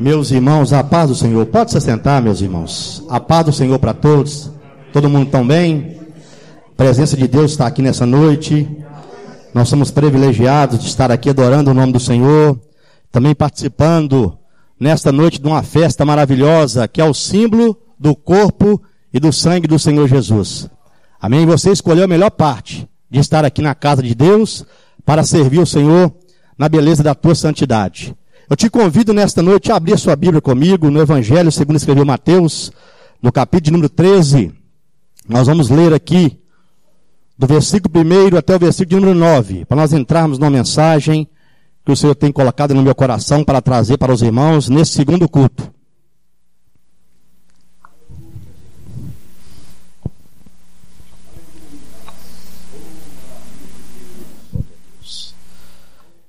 Meus irmãos, a paz do Senhor. Pode se sentar, meus irmãos. A paz do Senhor para todos. Todo mundo tão bem? A presença de Deus está aqui nessa noite. Nós somos privilegiados de estar aqui adorando o nome do Senhor. Também participando nesta noite de uma festa maravilhosa que é o símbolo do corpo e do sangue do Senhor Jesus. Amém? Você escolheu a melhor parte de estar aqui na casa de Deus para servir o Senhor na beleza da tua santidade. Eu te convido nesta noite a abrir a sua Bíblia comigo no Evangelho, segundo escreveu Mateus, no capítulo número 13. Nós vamos ler aqui do versículo 1 até o versículo número 9, para nós entrarmos numa mensagem que o Senhor tem colocado no meu coração para trazer para os irmãos nesse segundo culto.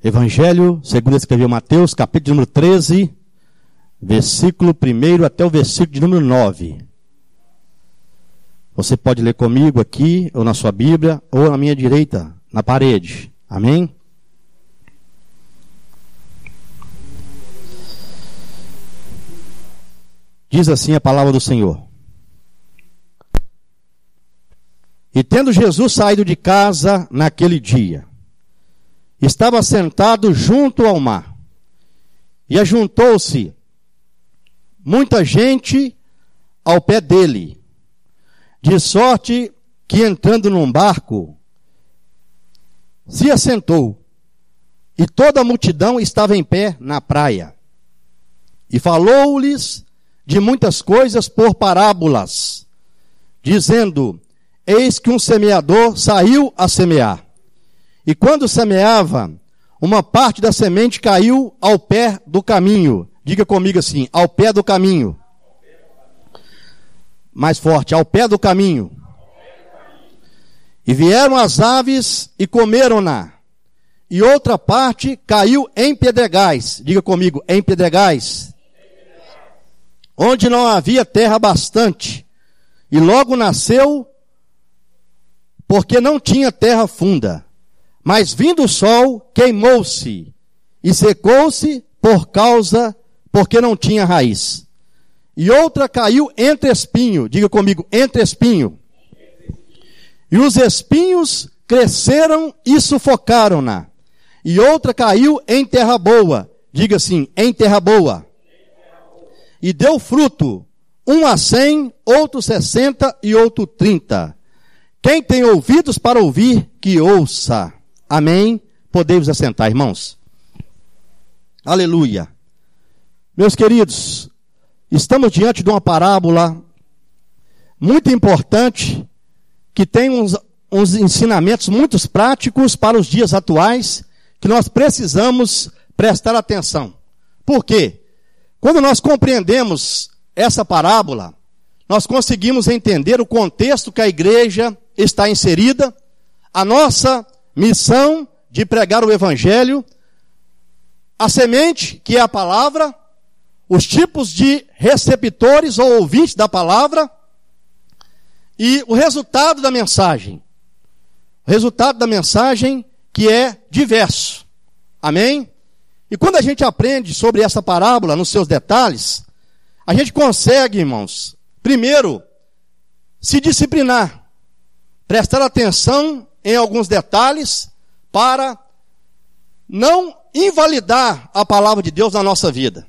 Evangelho, segundo escreveu Mateus, capítulo número 13, versículo 1 até o versículo de número 9. Você pode ler comigo aqui, ou na sua Bíblia, ou na minha direita, na parede. Amém? Diz assim a palavra do Senhor. E tendo Jesus saído de casa naquele dia, estava sentado junto ao mar. E ajuntou-se muita gente ao pé dele, de sorte que entrando num barco, se assentou, e toda a multidão estava em pé na praia. E falou-lhes de muitas coisas por parábolas, dizendo: Eis que um semeador saiu a semear. E quando semeava, uma parte da semente caiu ao pé do caminho. Diga comigo assim: ao pé do caminho. Mais forte, ao pé do caminho. E vieram as aves e comeram-na. E outra parte caiu em pedregais. Diga comigo, em pedregais. Onde não havia terra bastante. E logo nasceu, porque não tinha terra funda. Mas vindo o sol, queimou-se e secou-se por causa, porque não tinha raiz. E outra caiu entre espinho, diga comigo, entre espinho. E os espinhos cresceram e sufocaram-na. E outra caiu em terra boa, diga assim, em terra boa. E deu fruto, um a cem, outro sessenta e outro trinta. Quem tem ouvidos para ouvir, que ouça. Amém? Podemos assentar, irmãos. Aleluia. Meus queridos, estamos diante de uma parábola muito importante que tem uns, uns ensinamentos muito práticos para os dias atuais que nós precisamos prestar atenção. Por quê? Quando nós compreendemos essa parábola, nós conseguimos entender o contexto que a igreja está inserida, a nossa missão de pregar o evangelho, a semente, que é a palavra, os tipos de receptores ou ouvintes da palavra e o resultado da mensagem. O resultado da mensagem que é diverso. Amém? E quando a gente aprende sobre essa parábola nos seus detalhes, a gente consegue, irmãos, primeiro, se disciplinar, prestar atenção em alguns detalhes para não invalidar a palavra de Deus na nossa vida.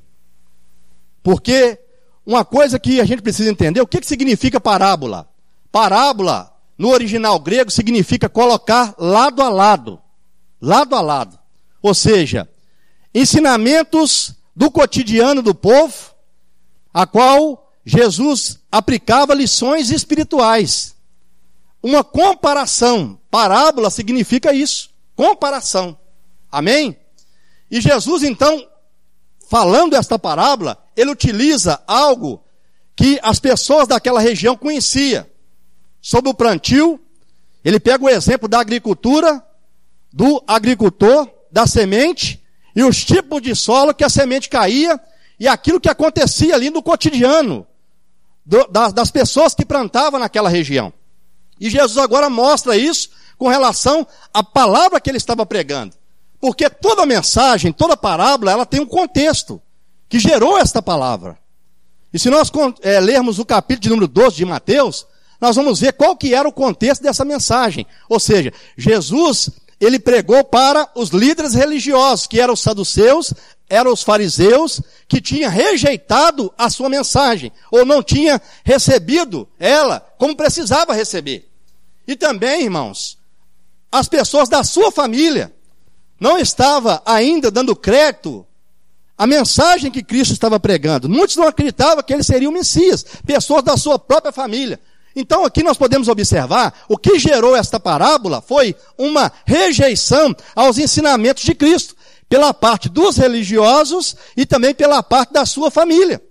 Porque uma coisa que a gente precisa entender, o que, que significa parábola? Parábola, no original grego, significa colocar lado a lado. Lado a lado. Ou seja, ensinamentos do cotidiano do povo, a qual Jesus aplicava lições espirituais. Uma comparação. Parábola significa isso. Comparação. Amém? E Jesus, então, falando esta parábola, ele utiliza algo que as pessoas daquela região conheciam. Sobre o plantio, ele pega o exemplo da agricultura, do agricultor, da semente, e os tipos de solo que a semente caía, e aquilo que acontecia ali no cotidiano do, das, das pessoas que plantavam naquela região. E Jesus agora mostra isso com relação à palavra que ele estava pregando. Porque toda mensagem, toda parábola, ela tem um contexto que gerou esta palavra. E se nós é, lermos o capítulo de número 12 de Mateus, nós vamos ver qual que era o contexto dessa mensagem. Ou seja, Jesus, ele pregou para os líderes religiosos, que eram os saduceus, eram os fariseus, que tinham rejeitado a sua mensagem, ou não tinham recebido ela como precisava receber. E também, irmãos, as pessoas da sua família não estavam ainda dando crédito à mensagem que Cristo estava pregando. Muitos não acreditavam que ele seria o Messias, pessoas da sua própria família. Então aqui nós podemos observar o que gerou esta parábola foi uma rejeição aos ensinamentos de Cristo, pela parte dos religiosos e também pela parte da sua família.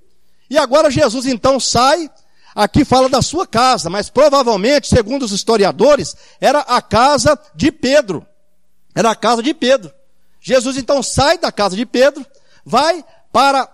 E agora Jesus então sai, aqui fala da sua casa, mas provavelmente, segundo os historiadores, era a casa de Pedro. Era a casa de Pedro. Jesus então sai da casa de Pedro, vai para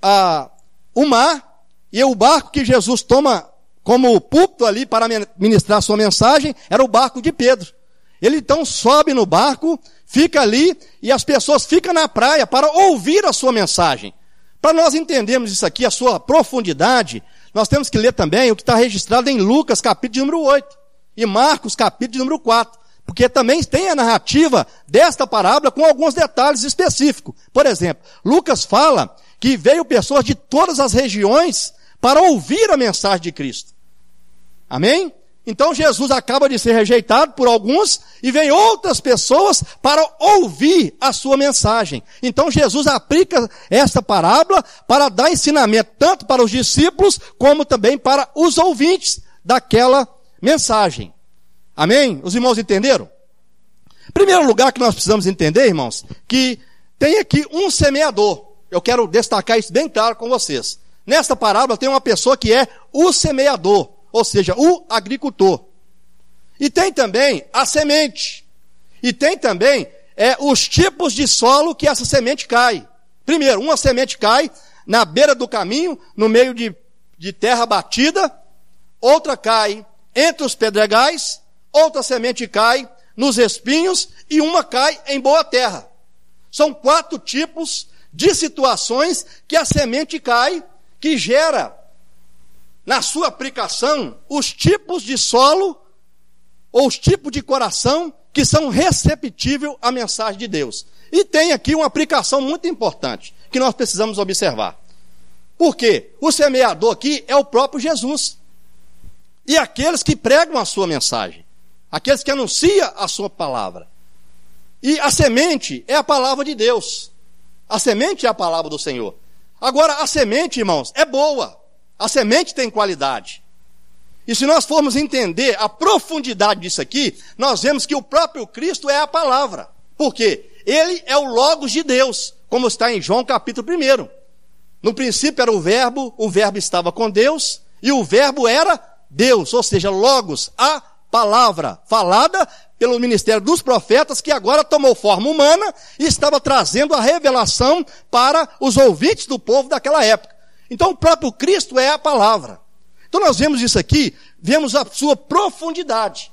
a, o mar, e o barco que Jesus toma como púlpito ali para ministrar sua mensagem era o barco de Pedro. Ele então sobe no barco, fica ali e as pessoas ficam na praia para ouvir a sua mensagem. Para nós entendermos isso aqui, a sua profundidade, nós temos que ler também o que está registrado em Lucas, capítulo número 8, e Marcos, capítulo número 4, porque também tem a narrativa desta parábola com alguns detalhes específicos. Por exemplo, Lucas fala que veio pessoas de todas as regiões para ouvir a mensagem de Cristo. Amém? Então Jesus acaba de ser rejeitado por alguns e vem outras pessoas para ouvir a sua mensagem. Então Jesus aplica esta parábola para dar ensinamento tanto para os discípulos como também para os ouvintes daquela mensagem. Amém? Os irmãos entenderam? Primeiro lugar que nós precisamos entender, irmãos, que tem aqui um semeador. Eu quero destacar isso bem claro com vocês. Nesta parábola tem uma pessoa que é o semeador, ou seja, o agricultor. E tem também a semente. E tem também é, os tipos de solo que essa semente cai. Primeiro, uma semente cai na beira do caminho, no meio de, de terra batida, outra cai entre os pedregais, outra semente cai nos espinhos e uma cai em boa terra. São quatro tipos de situações que a semente cai que gera na sua aplicação os tipos de solo ou os tipos de coração que são receptíveis à mensagem de Deus. E tem aqui uma aplicação muito importante que nós precisamos observar. Porque o semeador aqui é o próprio Jesus. E aqueles que pregam a sua mensagem, aqueles que anunciam a sua palavra. E a semente é a palavra de Deus. A semente é a palavra do Senhor. Agora, a semente, irmãos, é boa. A semente tem qualidade. E se nós formos entender a profundidade disso aqui, nós vemos que o próprio Cristo é a palavra. Por quê? Ele é o Logos de Deus, como está em João capítulo 1. No princípio era o Verbo, o Verbo estava com Deus, e o Verbo era Deus, ou seja, Logos, a palavra falada pelo ministério dos profetas, que agora tomou forma humana e estava trazendo a revelação para os ouvintes do povo daquela época. Então o próprio Cristo é a palavra. Então nós vemos isso aqui, vemos a sua profundidade.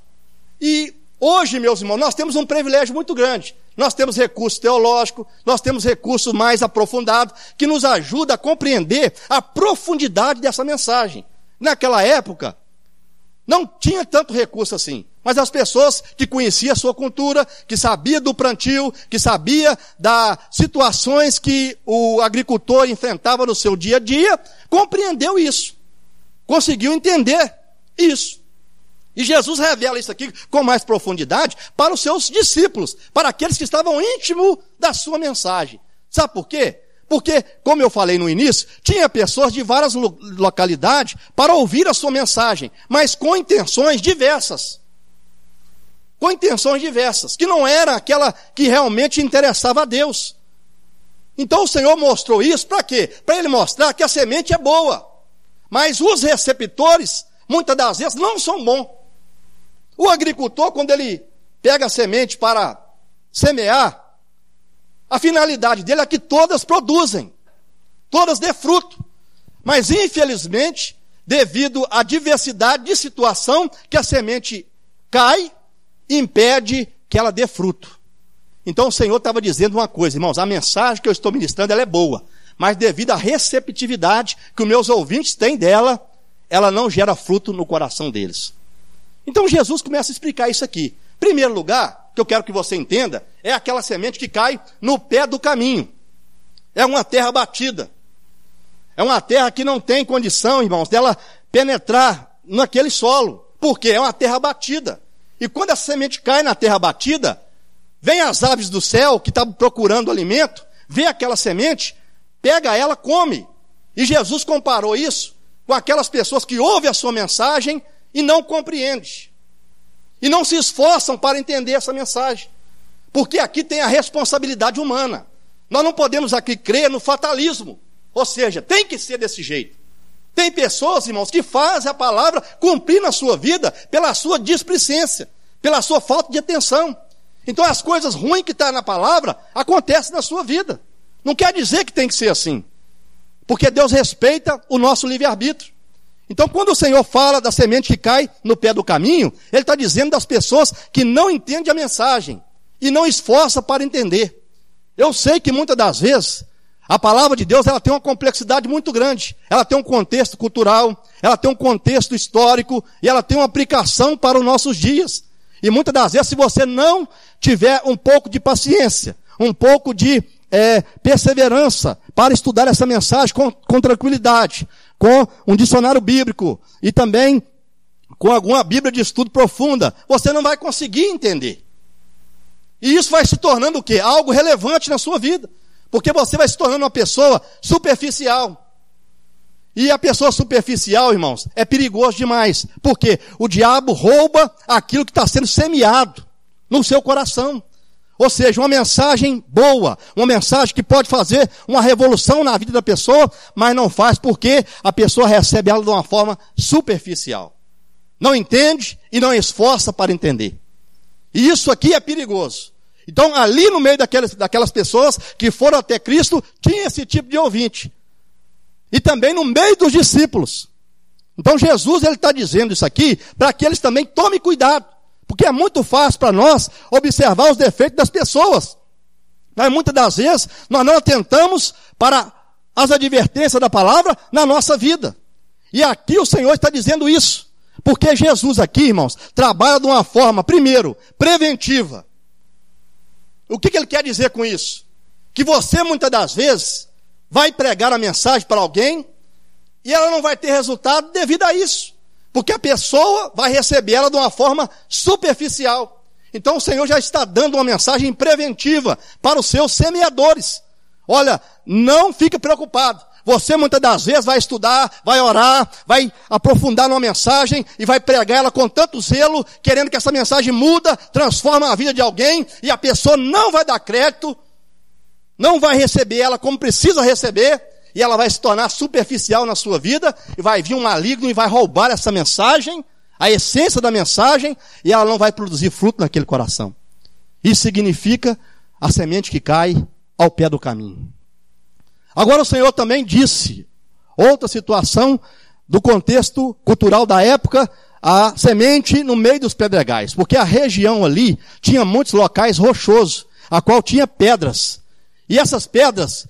E hoje, meus irmãos, nós temos um privilégio muito grande. Nós temos recurso teológico, nós temos recurso mais aprofundado, que nos ajuda a compreender a profundidade dessa mensagem. Naquela época, não tinha tanto recurso assim. Mas as pessoas que conheciam a sua cultura, que sabia do plantio, que sabia das situações que o agricultor enfrentava no seu dia a dia, compreendeu isso. Conseguiu entender isso. E Jesus revela isso aqui com mais profundidade para os seus discípulos, para aqueles que estavam íntimos da sua mensagem. Sabe por quê? Porque, como eu falei no início, tinha pessoas de várias localidades para ouvir a sua mensagem, mas com intenções diversas com intenções diversas, que não era aquela que realmente interessava a Deus. Então o Senhor mostrou isso para quê? Para ele mostrar que a semente é boa, mas os receptores, muitas das vezes, não são bons. O agricultor, quando ele pega a semente para semear, a finalidade dele é que todas produzem, todas dê fruto. Mas infelizmente, devido à diversidade de situação que a semente cai, impede que ela dê fruto. Então o Senhor estava dizendo uma coisa, irmãos, a mensagem que eu estou ministrando é boa, mas devido à receptividade que os meus ouvintes têm dela, ela não gera fruto no coração deles. Então Jesus começa a explicar isso aqui. Primeiro lugar, que eu quero que você entenda, é aquela semente que cai no pé do caminho. É uma terra batida. É uma terra que não tem condição, irmãos, dela penetrar naquele solo. Porque é uma terra batida. E quando a semente cai na terra batida, vem as aves do céu que estavam procurando alimento, vê aquela semente pega ela, come. E Jesus comparou isso com aquelas pessoas que ouvem a sua mensagem e não compreendem. E não se esforçam para entender essa mensagem. Porque aqui tem a responsabilidade humana. Nós não podemos aqui crer no fatalismo. Ou seja, tem que ser desse jeito. Tem pessoas, irmãos, que fazem a palavra cumprir na sua vida pela sua displicência, pela sua falta de atenção. Então as coisas ruins que estão tá na palavra acontecem na sua vida. Não quer dizer que tem que ser assim. Porque Deus respeita o nosso livre-arbítrio. Então, quando o Senhor fala da semente que cai no pé do caminho, Ele está dizendo das pessoas que não entendem a mensagem e não esforçam para entender. Eu sei que muitas das vezes a palavra de Deus ela tem uma complexidade muito grande. Ela tem um contexto cultural, ela tem um contexto histórico e ela tem uma aplicação para os nossos dias. E muitas das vezes, se você não tiver um pouco de paciência, um pouco de é, perseverança para estudar essa mensagem com, com tranquilidade, com um dicionário bíblico e também com alguma Bíblia de estudo profunda, você não vai conseguir entender. E isso vai se tornando o quê? Algo relevante na sua vida. Porque você vai se tornando uma pessoa superficial. E a pessoa superficial, irmãos, é perigoso demais. Porque o diabo rouba aquilo que está sendo semeado no seu coração. Ou seja, uma mensagem boa, uma mensagem que pode fazer uma revolução na vida da pessoa, mas não faz porque a pessoa recebe ela de uma forma superficial. Não entende e não esforça para entender. E isso aqui é perigoso. Então, ali no meio daquelas, daquelas pessoas que foram até Cristo, tinha esse tipo de ouvinte. E também no meio dos discípulos. Então, Jesus ele está dizendo isso aqui para que eles também tomem cuidado. Porque é muito fácil para nós observar os defeitos das pessoas. Mas muitas das vezes nós não atentamos para as advertências da palavra na nossa vida. E aqui o Senhor está dizendo isso. Porque Jesus aqui, irmãos, trabalha de uma forma, primeiro, preventiva. O que, que ele quer dizer com isso? Que você muitas das vezes vai pregar a mensagem para alguém e ela não vai ter resultado devido a isso. Porque a pessoa vai receber ela de uma forma superficial. Então o Senhor já está dando uma mensagem preventiva para os seus semeadores. Olha, não fique preocupado. Você muitas das vezes vai estudar, vai orar, vai aprofundar numa mensagem e vai pregar ela com tanto zelo, querendo que essa mensagem muda, transforma a vida de alguém e a pessoa não vai dar crédito, não vai receber ela como precisa receber, e ela vai se tornar superficial na sua vida, e vai vir um maligno e vai roubar essa mensagem, a essência da mensagem, e ela não vai produzir fruto naquele coração. Isso significa a semente que cai ao pé do caminho. Agora o Senhor também disse, outra situação do contexto cultural da época, a semente no meio dos pedregais, porque a região ali tinha muitos locais rochosos, a qual tinha pedras. E essas pedras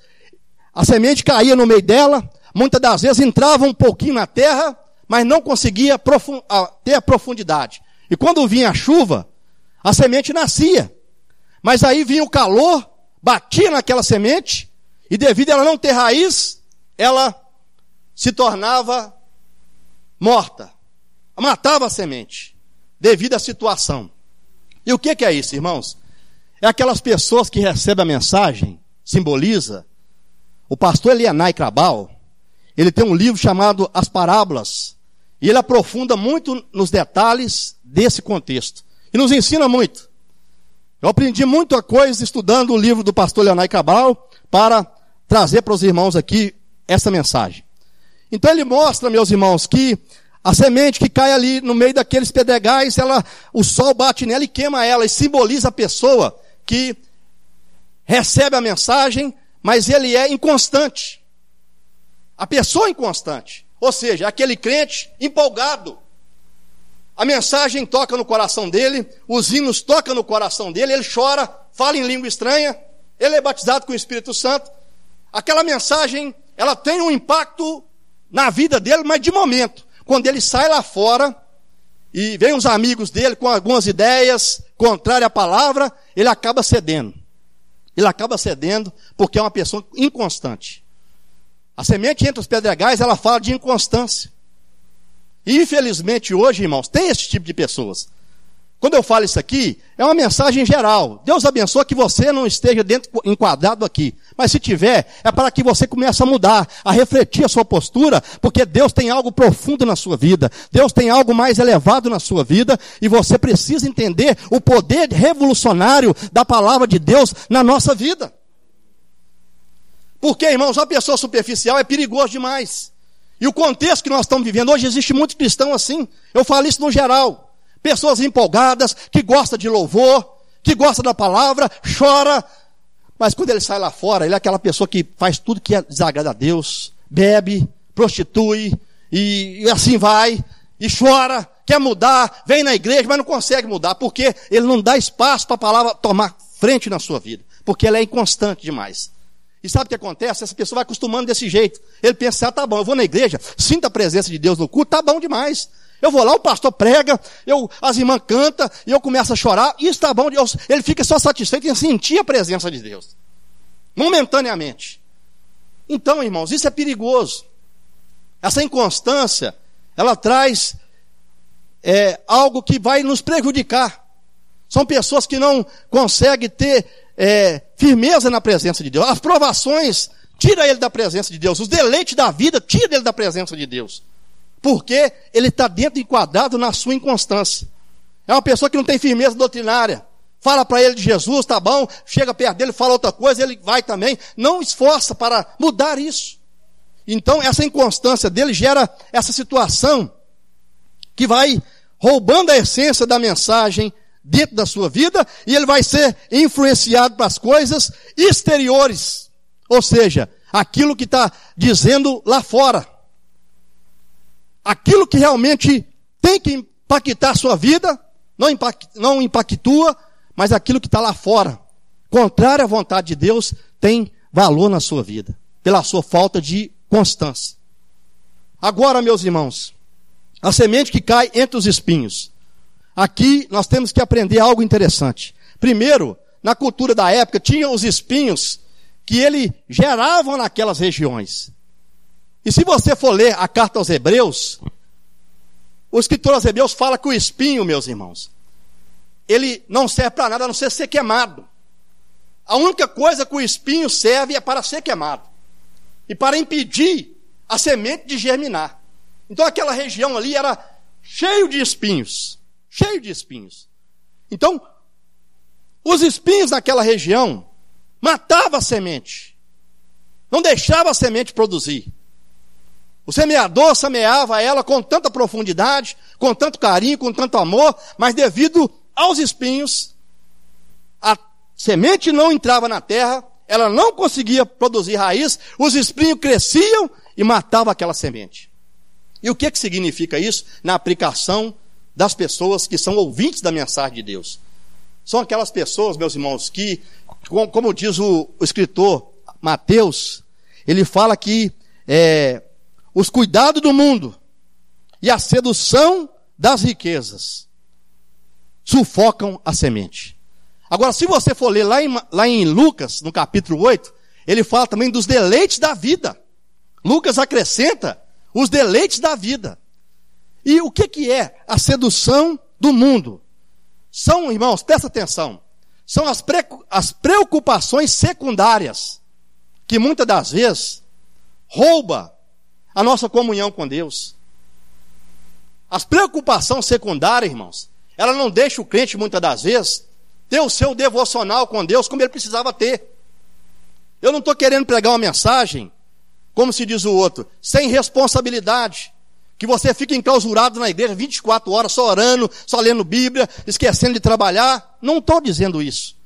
a semente caía no meio dela, muitas das vezes entrava um pouquinho na terra, mas não conseguia ter a profundidade. E quando vinha a chuva, a semente nascia. Mas aí vinha o calor, batia naquela semente, e devido a ela não ter raiz, ela se tornava morta. Matava a semente, devido à situação. E o que é isso, irmãos? É aquelas pessoas que recebem a mensagem, simboliza o pastor Elianai Crabal, ele tem um livro chamado As Parábolas, e ele aprofunda muito nos detalhes desse contexto. E nos ensina muito. Eu aprendi muita coisa estudando o livro do pastor Leonai Cabral para trazer para os irmãos aqui essa mensagem. Então ele mostra, meus irmãos, que a semente que cai ali no meio daqueles pedregais, ela, o sol bate nela e queima ela, e simboliza a pessoa que recebe a mensagem, mas ele é inconstante. A pessoa é inconstante. Ou seja, aquele crente empolgado. A mensagem toca no coração dele, os hinos tocam no coração dele, ele chora, fala em língua estranha, ele é batizado com o Espírito Santo. Aquela mensagem, ela tem um impacto na vida dele, mas de momento. Quando ele sai lá fora e vem os amigos dele com algumas ideias contrárias à palavra, ele acaba cedendo. Ele acaba cedendo porque é uma pessoa inconstante. A semente entre os pedregais, ela fala de inconstância. Infelizmente hoje, irmãos, tem esse tipo de pessoas. Quando eu falo isso aqui, é uma mensagem geral. Deus abençoe que você não esteja dentro, enquadrado aqui. Mas se tiver, é para que você comece a mudar, a refletir a sua postura, porque Deus tem algo profundo na sua vida. Deus tem algo mais elevado na sua vida, e você precisa entender o poder revolucionário da palavra de Deus na nossa vida. Porque, irmãos, uma pessoa superficial é perigoso demais. E o contexto que nós estamos vivendo hoje, existe muito cristão assim. Eu falo isso no geral. Pessoas empolgadas, que gosta de louvor, que gosta da palavra, chora, mas quando ele sai lá fora, ele é aquela pessoa que faz tudo que desagrada a Deus, bebe, prostitui, e, e assim vai, e chora, quer mudar, vem na igreja, mas não consegue mudar, porque ele não dá espaço para a palavra tomar frente na sua vida, porque ela é inconstante demais. E sabe o que acontece? Essa pessoa vai acostumando desse jeito. Ele pensa, ah, tá bom, eu vou na igreja, sinto a presença de Deus no culto, tá bom demais. Eu vou lá, o pastor prega, eu, as irmãs cantam, e eu começo a chorar, e está bom, ele fica só satisfeito em sentir a presença de Deus. Momentaneamente. Então, irmãos, isso é perigoso. Essa inconstância, ela traz é, algo que vai nos prejudicar. São pessoas que não conseguem ter é, firmeza na presença de Deus. As provações tira ele da presença de Deus. Os deleites da vida tira ele da presença de Deus. Porque ele está dentro enquadrado na sua inconstância. É uma pessoa que não tem firmeza doutrinária. Fala para ele de Jesus, tá bom, chega perto dele, fala outra coisa, ele vai também. Não esforça para mudar isso. Então, essa inconstância dele gera essa situação que vai roubando a essência da mensagem dentro da sua vida e ele vai ser influenciado para as coisas exteriores. Ou seja, aquilo que está dizendo lá fora aquilo que realmente tem que impactar a sua vida, não, impact, não impactua, mas aquilo que está lá fora, contrário à vontade de Deus, tem valor na sua vida, pela sua falta de constância. Agora, meus irmãos, a semente que cai entre os espinhos. Aqui nós temos que aprender algo interessante. Primeiro, na cultura da época, tinha os espinhos que ele geravam naquelas regiões. E se você for ler a carta aos Hebreus, o escritor aos Hebreus fala que o espinho, meus irmãos, ele não serve para nada a não ser ser queimado. A única coisa que o espinho serve é para ser queimado e para impedir a semente de germinar. Então aquela região ali era cheio de espinhos, cheio de espinhos. Então, os espinhos naquela região matavam a semente, não deixava a semente produzir. O semeador semeava ela com tanta profundidade, com tanto carinho, com tanto amor, mas devido aos espinhos, a semente não entrava na terra, ela não conseguia produzir raiz, os espinhos cresciam e matavam aquela semente. E o que, que significa isso na aplicação das pessoas que são ouvintes da mensagem de Deus? São aquelas pessoas, meus irmãos, que, como diz o, o escritor Mateus, ele fala que é, os cuidados do mundo e a sedução das riquezas sufocam a semente. Agora, se você for ler lá em, lá em Lucas, no capítulo 8, ele fala também dos deleites da vida. Lucas acrescenta os deleites da vida. E o que, que é a sedução do mundo? São, irmãos, presta atenção, são as, pre, as preocupações secundárias que muitas das vezes rouba a nossa comunhão com Deus. As preocupações secundárias, irmãos, ela não deixa o crente muitas das vezes ter o seu devocional com Deus como ele precisava ter. Eu não estou querendo pregar uma mensagem, como se diz o outro, sem responsabilidade. Que você fica enclausurado na igreja 24 horas, só orando, só lendo Bíblia, esquecendo de trabalhar. Não estou dizendo isso.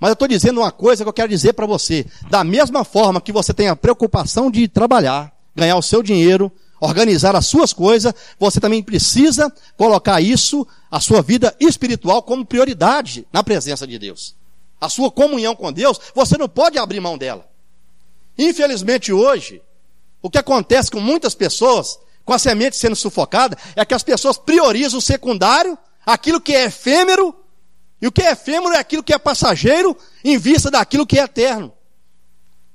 Mas eu estou dizendo uma coisa que eu quero dizer para você. Da mesma forma que você tem a preocupação de trabalhar, ganhar o seu dinheiro, organizar as suas coisas, você também precisa colocar isso, a sua vida espiritual, como prioridade na presença de Deus. A sua comunhão com Deus, você não pode abrir mão dela. Infelizmente hoje, o que acontece com muitas pessoas, com a semente sendo sufocada, é que as pessoas priorizam o secundário, aquilo que é efêmero, e o que é efêmero é aquilo que é passageiro, em vista daquilo que é eterno.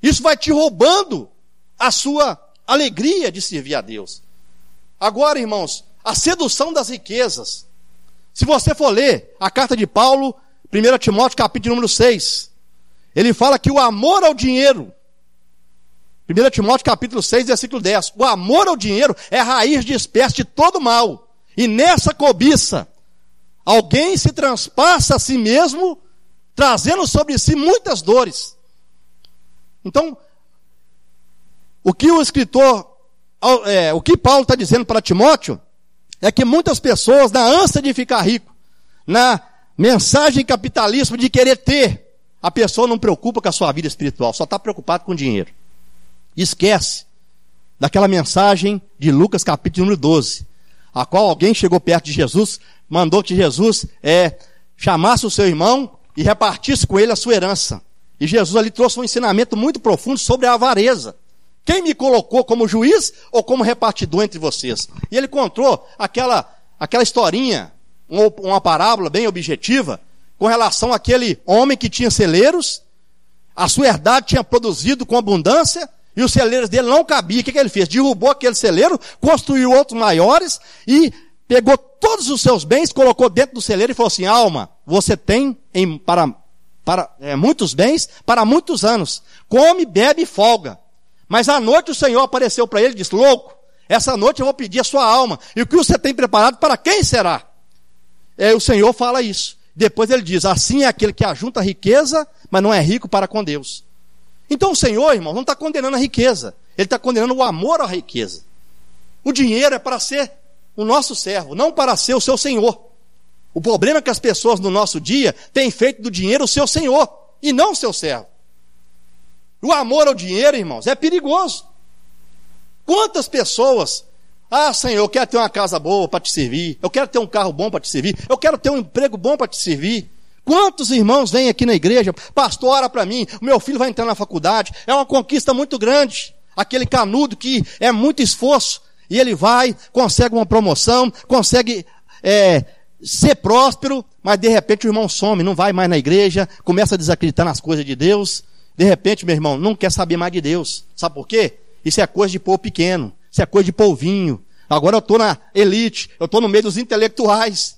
Isso vai te roubando a sua alegria de servir a Deus. Agora, irmãos, a sedução das riquezas. Se você for ler a carta de Paulo, 1 Timóteo capítulo número 6, ele fala que o amor ao dinheiro, 1 Timóteo capítulo 6, versículo 10, o amor ao dinheiro é raiz de espécie de todo mal. E nessa cobiça, alguém se transpassa a si mesmo, trazendo sobre si muitas dores. Então, o que o escritor, é, o que Paulo está dizendo para Timóteo, é que muitas pessoas, na ânsia de ficar rico, na mensagem capitalista de querer ter, a pessoa não preocupa com a sua vida espiritual, só está preocupado com dinheiro. Esquece daquela mensagem de Lucas capítulo número 12, a qual alguém chegou perto de Jesus, mandou que Jesus é, chamasse o seu irmão e repartisse com ele a sua herança. E Jesus ali trouxe um ensinamento muito profundo sobre a avareza. Quem me colocou como juiz ou como repartidor entre vocês? E ele contou aquela, aquela historinha, uma parábola bem objetiva, com relação àquele homem que tinha celeiros, a sua herdade tinha produzido com abundância, e os celeiros dele não cabiam. O que, que ele fez? Derrubou aquele celeiro, construiu outros maiores e pegou todos os seus bens, colocou dentro do celeiro e falou assim: Alma, você tem em, para, para é, muitos bens para muitos anos. Come, bebe e folga. Mas à noite o Senhor apareceu para ele e disse: Louco, essa noite eu vou pedir a sua alma. E o que você tem preparado para quem será? É, o Senhor fala isso. Depois ele diz: Assim é aquele que ajunta riqueza, mas não é rico para com Deus. Então o Senhor, irmão, não está condenando a riqueza. Ele está condenando o amor à riqueza. O dinheiro é para ser o nosso servo, não para ser o seu senhor. O problema é que as pessoas no nosso dia têm feito do dinheiro o seu senhor e não o seu servo. O amor ao dinheiro, irmãos, é perigoso. Quantas pessoas, ah, Senhor, eu quero ter uma casa boa para te servir, eu quero ter um carro bom para te servir, eu quero ter um emprego bom para te servir. Quantos irmãos vêm aqui na igreja, pastor, ora para mim, o meu filho vai entrar na faculdade, é uma conquista muito grande. Aquele canudo que é muito esforço, e ele vai, consegue uma promoção, consegue é, ser próspero, mas de repente o irmão some, não vai mais na igreja, começa a desacreditar nas coisas de Deus, de repente, meu irmão, não quer saber mais de Deus. Sabe por quê? Isso é coisa de povo pequeno. Isso é coisa de polvinho. Agora eu estou na elite, eu estou no meio dos intelectuais.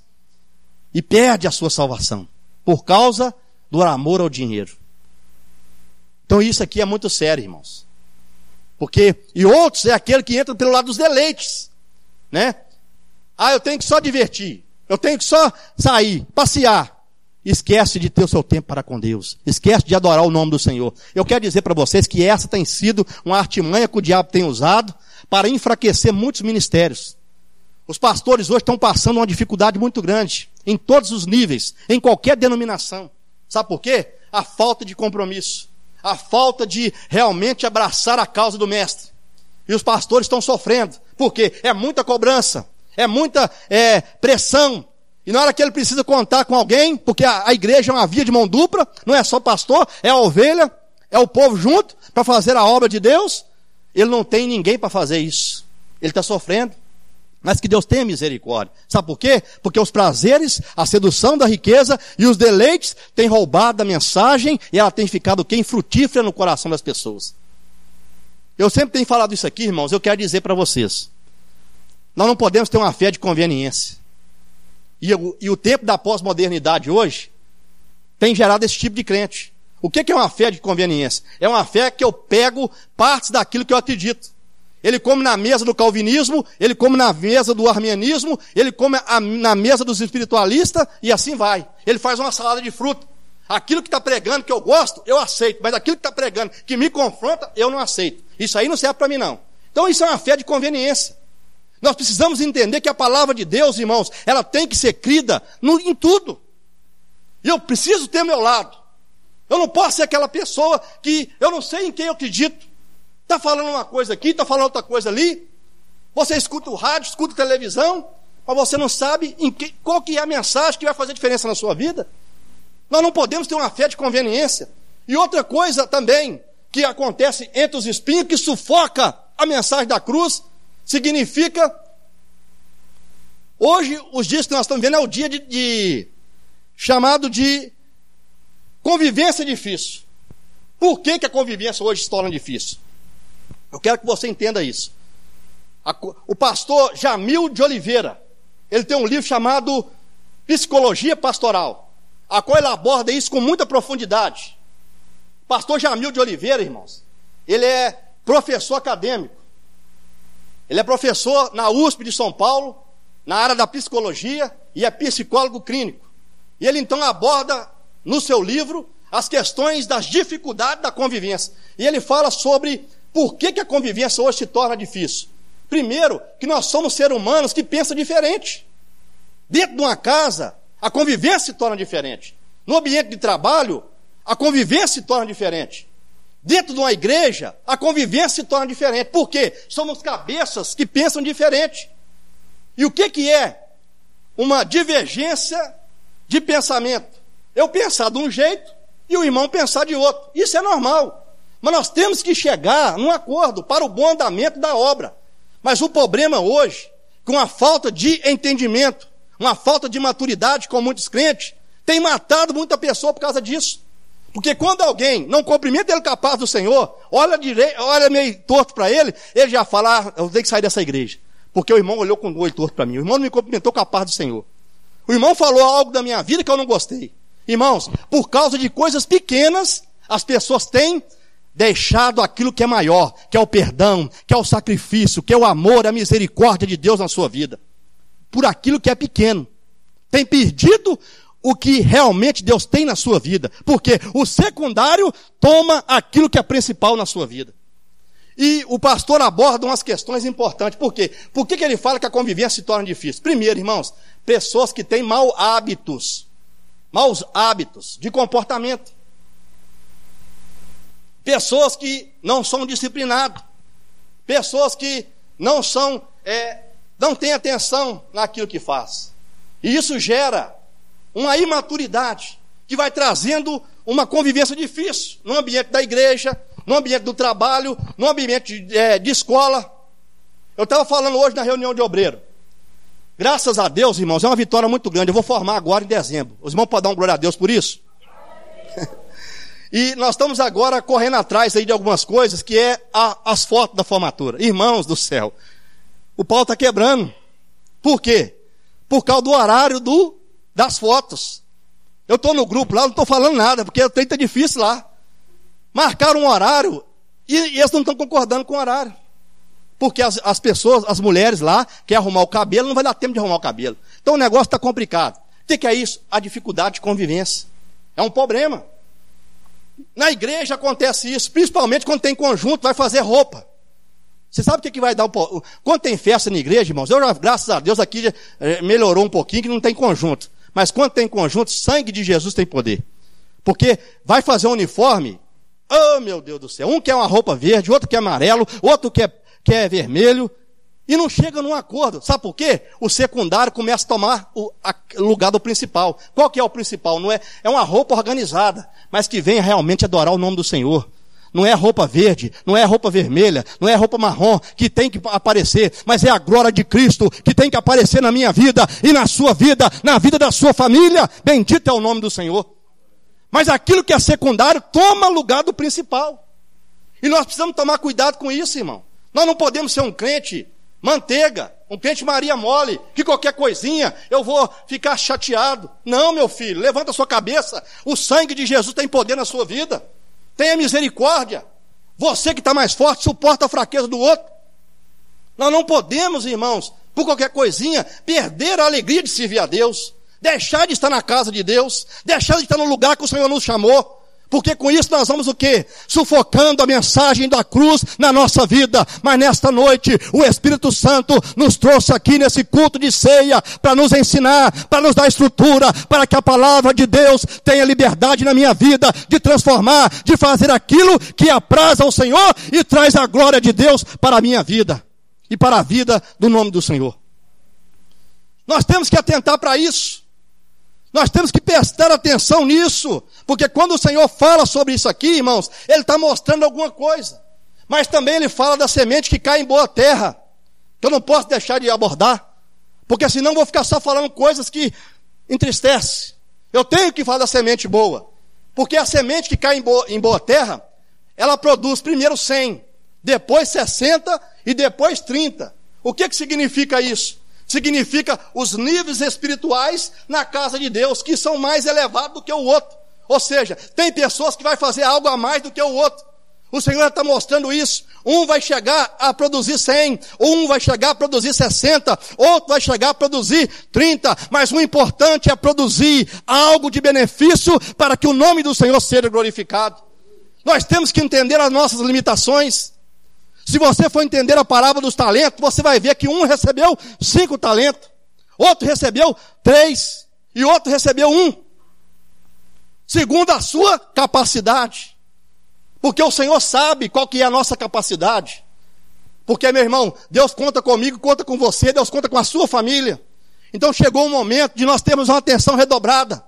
E perde a sua salvação. Por causa do amor ao dinheiro. Então isso aqui é muito sério, irmãos. Porque, e outros é aquele que entra pelo lado dos deleites. Né? Ah, eu tenho que só divertir. Eu tenho que só sair, passear. Esquece de ter o seu tempo para com Deus. Esquece de adorar o nome do Senhor. Eu quero dizer para vocês que essa tem sido uma artimanha que o diabo tem usado para enfraquecer muitos ministérios. Os pastores hoje estão passando uma dificuldade muito grande, em todos os níveis, em qualquer denominação. Sabe por quê? A falta de compromisso. A falta de realmente abraçar a causa do mestre. E os pastores estão sofrendo. Por quê? É muita cobrança, é muita é, pressão, e na hora que ele precisa contar com alguém, porque a, a igreja é uma via de mão dupla, não é só pastor, é a ovelha, é o povo junto para fazer a obra de Deus, ele não tem ninguém para fazer isso. Ele está sofrendo. Mas que Deus tenha misericórdia. Sabe por quê? Porque os prazeres, a sedução da riqueza e os deleites têm roubado a mensagem e ela tem ficado quem frutífera no coração das pessoas. Eu sempre tenho falado isso aqui, irmãos, eu quero dizer para vocês. Nós não podemos ter uma fé de conveniência. E, o, e o tempo da pós-modernidade hoje tem gerado esse tipo de crente. O que é uma fé de conveniência? É uma fé que eu pego partes daquilo que eu acredito. Ele come na mesa do calvinismo, ele come na mesa do arminianismo, ele come na mesa dos espiritualistas e assim vai. Ele faz uma salada de fruta. Aquilo que está pregando que eu gosto, eu aceito, mas aquilo que está pregando que me confronta, eu não aceito. Isso aí não serve para mim, não. Então isso é uma fé de conveniência. Nós precisamos entender que a palavra de Deus, irmãos, ela tem que ser crida no, em tudo. E eu preciso ter meu lado. Eu não posso ser aquela pessoa que eu não sei em quem eu acredito. Está falando uma coisa aqui, está falando outra coisa ali. Você escuta o rádio, escuta a televisão, mas você não sabe em que, qual que é a mensagem que vai fazer diferença na sua vida. Nós não podemos ter uma fé de conveniência. E outra coisa também, que acontece entre os espinhos, que sufoca a mensagem da cruz, significa. Hoje, os dias que nós estamos vendo é o dia de, de chamado de convivência difícil. Por que, que a convivência hoje se torna difícil? Eu quero que você entenda isso. O pastor Jamil de Oliveira, ele tem um livro chamado Psicologia Pastoral, a qual ele aborda isso com muita profundidade. Pastor Jamil de Oliveira, irmãos, ele é professor acadêmico. Ele é professor na USP de São Paulo, na área da psicologia, e é psicólogo clínico. E ele então aborda no seu livro as questões das dificuldades da convivência. E ele fala sobre por que, que a convivência hoje se torna difícil. Primeiro, que nós somos seres humanos que pensam diferente. Dentro de uma casa, a convivência se torna diferente. No ambiente de trabalho, a convivência se torna diferente. Dentro de uma igreja, a convivência se torna diferente. Por quê? Somos cabeças que pensam diferente. E o que, que é uma divergência de pensamento? Eu pensar de um jeito e o irmão pensar de outro. Isso é normal. Mas nós temos que chegar num acordo para o bom andamento da obra. Mas o problema hoje, com a falta de entendimento, uma falta de maturidade com muitos crentes, tem matado muita pessoa por causa disso. Porque quando alguém não cumprimenta ele capaz do Senhor, olha, direito, olha meio torto para ele, ele já fala, ah, eu tenho que sair dessa igreja. Porque o irmão olhou com o olho torto para mim. O irmão não me cumprimentou capaz do Senhor. O irmão falou algo da minha vida que eu não gostei. Irmãos, por causa de coisas pequenas, as pessoas têm deixado aquilo que é maior, que é o perdão, que é o sacrifício, que é o amor, a misericórdia de Deus na sua vida. Por aquilo que é pequeno. Tem perdido o que realmente Deus tem na sua vida. Porque o secundário toma aquilo que é principal na sua vida. E o pastor aborda umas questões importantes. Por quê? Por que, que ele fala que a convivência se torna difícil? Primeiro, irmãos, pessoas que têm mau hábitos. Maus hábitos de comportamento. Pessoas que não são disciplinadas. Pessoas que não são, é, não têm atenção naquilo que faz. E isso gera uma imaturidade que vai trazendo uma convivência difícil no ambiente da igreja, no ambiente do trabalho, no ambiente de, é, de escola. Eu estava falando hoje na reunião de obreiro. Graças a Deus, irmãos, é uma vitória muito grande. Eu vou formar agora em dezembro. Os irmãos podem dar um glória a Deus por isso? e nós estamos agora correndo atrás aí de algumas coisas, que é a, as fotos da formatura. Irmãos do céu, o pau está quebrando. Por quê? Por causa do horário do das fotos. Eu estou no grupo lá, não estou falando nada, porque o trem está difícil lá. Marcaram um horário e, e eles não estão concordando com o horário. Porque as, as pessoas, as mulheres lá, querem arrumar o cabelo, não vai dar tempo de arrumar o cabelo. Então o negócio está complicado. O que, é isso? A dificuldade de convivência. É um problema. Na igreja acontece isso, principalmente quando tem conjunto, vai fazer roupa. Você sabe o que, que vai dar? Um... Quando tem festa na igreja, irmãos, eu, graças a Deus aqui eh, melhorou um pouquinho que não tem conjunto. Mas quando tem conjunto, sangue de Jesus tem poder. Porque vai fazer um uniforme, oh meu Deus do céu, um quer uma roupa verde, outro quer amarelo, outro quer, quer vermelho, e não chega num acordo. Sabe por quê? O secundário começa a tomar o a, lugar do principal. Qual que é o principal? Não é, é uma roupa organizada, mas que venha realmente adorar o nome do Senhor. Não é roupa verde, não é roupa vermelha, não é roupa marrom que tem que aparecer, mas é a glória de Cristo que tem que aparecer na minha vida e na sua vida, na vida da sua família. Bendito é o nome do Senhor. Mas aquilo que é secundário toma lugar do principal. E nós precisamos tomar cuidado com isso, irmão. Nós não podemos ser um crente manteiga, um crente Maria mole, que qualquer coisinha eu vou ficar chateado. Não, meu filho, levanta a sua cabeça. O sangue de Jesus tem poder na sua vida. Tenha misericórdia. Você que está mais forte, suporta a fraqueza do outro. Nós não podemos, irmãos, por qualquer coisinha, perder a alegria de servir a Deus, deixar de estar na casa de Deus, deixar de estar no lugar que o Senhor nos chamou. Porque com isso nós vamos o quê? Sufocando a mensagem da cruz na nossa vida. Mas nesta noite, o Espírito Santo nos trouxe aqui nesse culto de ceia para nos ensinar, para nos dar estrutura, para que a palavra de Deus tenha liberdade na minha vida de transformar, de fazer aquilo que apraz ao Senhor e traz a glória de Deus para a minha vida e para a vida do nome do Senhor. Nós temos que atentar para isso. Nós temos que prestar atenção nisso, porque quando o Senhor fala sobre isso aqui, irmãos, Ele está mostrando alguma coisa. Mas também Ele fala da semente que cai em boa terra, que eu não posso deixar de abordar, porque senão vou ficar só falando coisas que entristecem. Eu tenho que falar da semente boa, porque a semente que cai em boa, em boa terra, ela produz primeiro 100, depois 60 e depois 30. O que, que significa isso? Significa os níveis espirituais na casa de Deus, que são mais elevados do que o outro. Ou seja, tem pessoas que vai fazer algo a mais do que o outro. O Senhor está mostrando isso. Um vai chegar a produzir 100, um vai chegar a produzir 60, outro vai chegar a produzir 30, mas o importante é produzir algo de benefício para que o nome do Senhor seja glorificado. Nós temos que entender as nossas limitações. Se você for entender a parábola dos talentos, você vai ver que um recebeu cinco talentos, outro recebeu três e outro recebeu um, segundo a sua capacidade. Porque o Senhor sabe qual que é a nossa capacidade. Porque, meu irmão, Deus conta comigo, conta com você, Deus conta com a sua família. Então chegou o momento de nós termos uma atenção redobrada.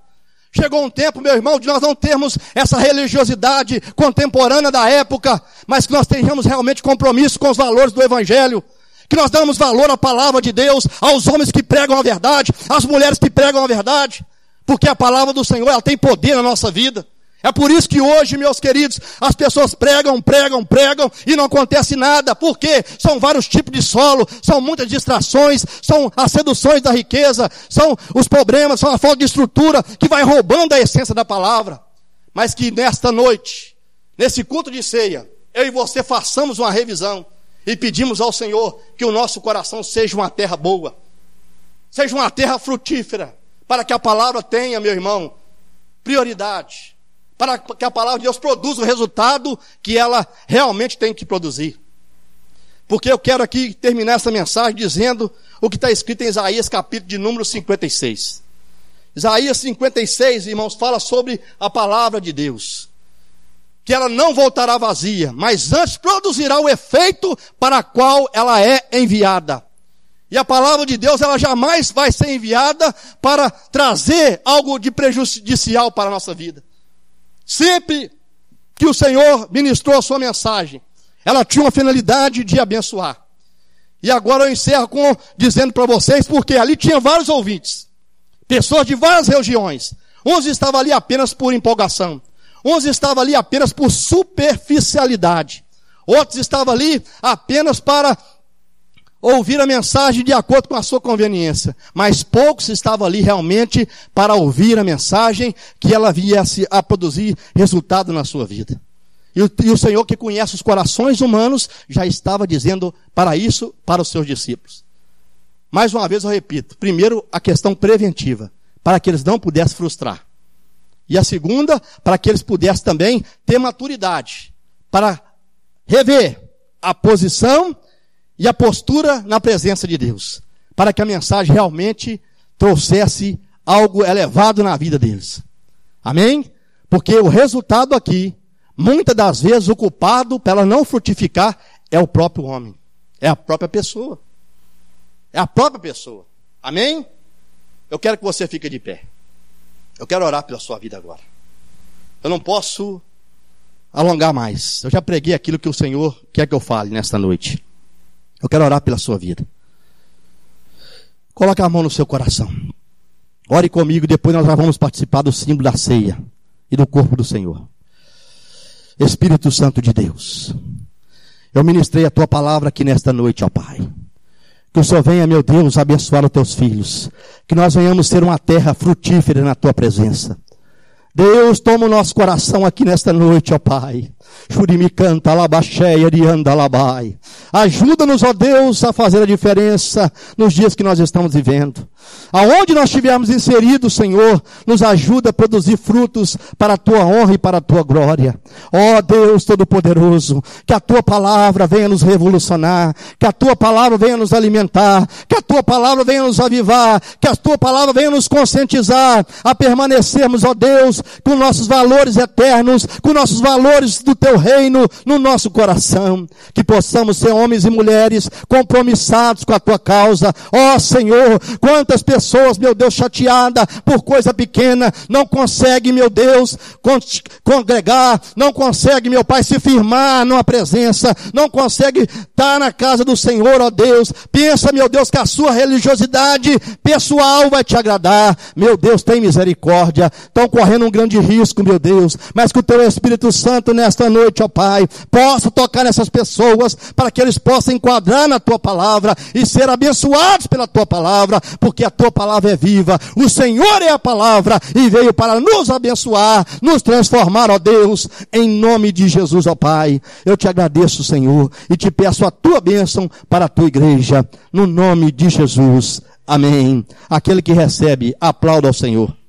Chegou um tempo, meu irmão, de nós não termos essa religiosidade contemporânea da época, mas que nós tenhamos realmente compromisso com os valores do Evangelho. Que nós damos valor à palavra de Deus, aos homens que pregam a verdade, às mulheres que pregam a verdade. Porque a palavra do Senhor, ela tem poder na nossa vida. É por isso que hoje, meus queridos, as pessoas pregam, pregam, pregam e não acontece nada. Por quê? São vários tipos de solo, são muitas distrações, são as seduções da riqueza, são os problemas, são a falta de estrutura que vai roubando a essência da palavra. Mas que nesta noite, nesse culto de ceia, eu e você façamos uma revisão e pedimos ao Senhor que o nosso coração seja uma terra boa, seja uma terra frutífera, para que a palavra tenha, meu irmão, prioridade para que a palavra de Deus produza o resultado que ela realmente tem que produzir. Porque eu quero aqui terminar essa mensagem dizendo o que está escrito em Isaías capítulo de número 56. Isaías 56, irmãos, fala sobre a palavra de Deus. Que ela não voltará vazia, mas antes produzirá o efeito para qual ela é enviada. E a palavra de Deus, ela jamais vai ser enviada para trazer algo de prejudicial para a nossa vida. Sempre que o Senhor ministrou a sua mensagem, ela tinha uma finalidade de abençoar. E agora eu encerro com dizendo para vocês, porque ali tinha vários ouvintes, pessoas de várias regiões. Uns estavam ali apenas por empolgação, uns estavam ali apenas por superficialidade, outros estavam ali apenas para ouvir a mensagem de acordo com a sua conveniência, mas poucos estavam ali realmente para ouvir a mensagem que ela viesse a produzir resultado na sua vida. E o, e o Senhor que conhece os corações humanos já estava dizendo para isso para os seus discípulos. Mais uma vez eu repito, primeiro a questão preventiva, para que eles não pudessem frustrar. E a segunda, para que eles pudessem também ter maturidade, para rever a posição e a postura na presença de Deus, para que a mensagem realmente trouxesse algo elevado na vida deles. Amém? Porque o resultado aqui, muitas das vezes, o culpado pela não frutificar é o próprio homem, é a própria pessoa. É a própria pessoa. Amém? Eu quero que você fique de pé. Eu quero orar pela sua vida agora. Eu não posso alongar mais. Eu já preguei aquilo que o Senhor quer que eu fale nesta noite. Eu quero orar pela sua vida. Coloque a mão no seu coração. Ore comigo, depois nós já vamos participar do símbolo da ceia e do corpo do Senhor. Espírito Santo de Deus, eu ministrei a tua palavra aqui nesta noite, ó Pai. Que o Senhor venha, meu Deus, abençoar os teus filhos. Que nós venhamos ser uma terra frutífera na tua presença. Deus, toma o nosso coração aqui nesta noite, ó Pai. Churimi canta, alabaxéia de andalabai. Ajuda-nos, ó Deus, a fazer a diferença nos dias que nós estamos vivendo. Aonde nós estivermos inseridos, Senhor, nos ajuda a produzir frutos para a tua honra e para a tua glória. Ó Deus Todo-Poderoso, que a tua palavra venha nos revolucionar, que a tua palavra venha nos alimentar, que a tua palavra venha nos avivar, que a tua palavra venha nos conscientizar a permanecermos, ó Deus, com nossos valores eternos, com nossos valores do do teu reino no nosso coração, que possamos ser homens e mulheres compromissados com a tua causa. Ó oh, Senhor, quantas pessoas, meu Deus, chateada por coisa pequena, não conseguem, meu Deus, congregar, não conseguem, meu Pai, se firmar numa presença, não conseguem estar na casa do Senhor, ó Deus. Pensa, meu Deus, que a sua religiosidade pessoal vai te agradar. Meu Deus, tem misericórdia. Estão correndo um grande risco, meu Deus, mas que o teu Espírito Santo nesta noite, ó Pai, possa tocar nessas pessoas para que eles possam enquadrar na tua palavra e ser abençoados pela tua palavra, porque a tua palavra é viva. O Senhor é a palavra e veio para nos abençoar, nos transformar, ó Deus, em nome de Jesus, ó Pai. Eu te agradeço, Senhor, e te peço a tua bênção para a tua igreja, no nome de Jesus. Amém. Aquele que recebe, aplauda ao Senhor.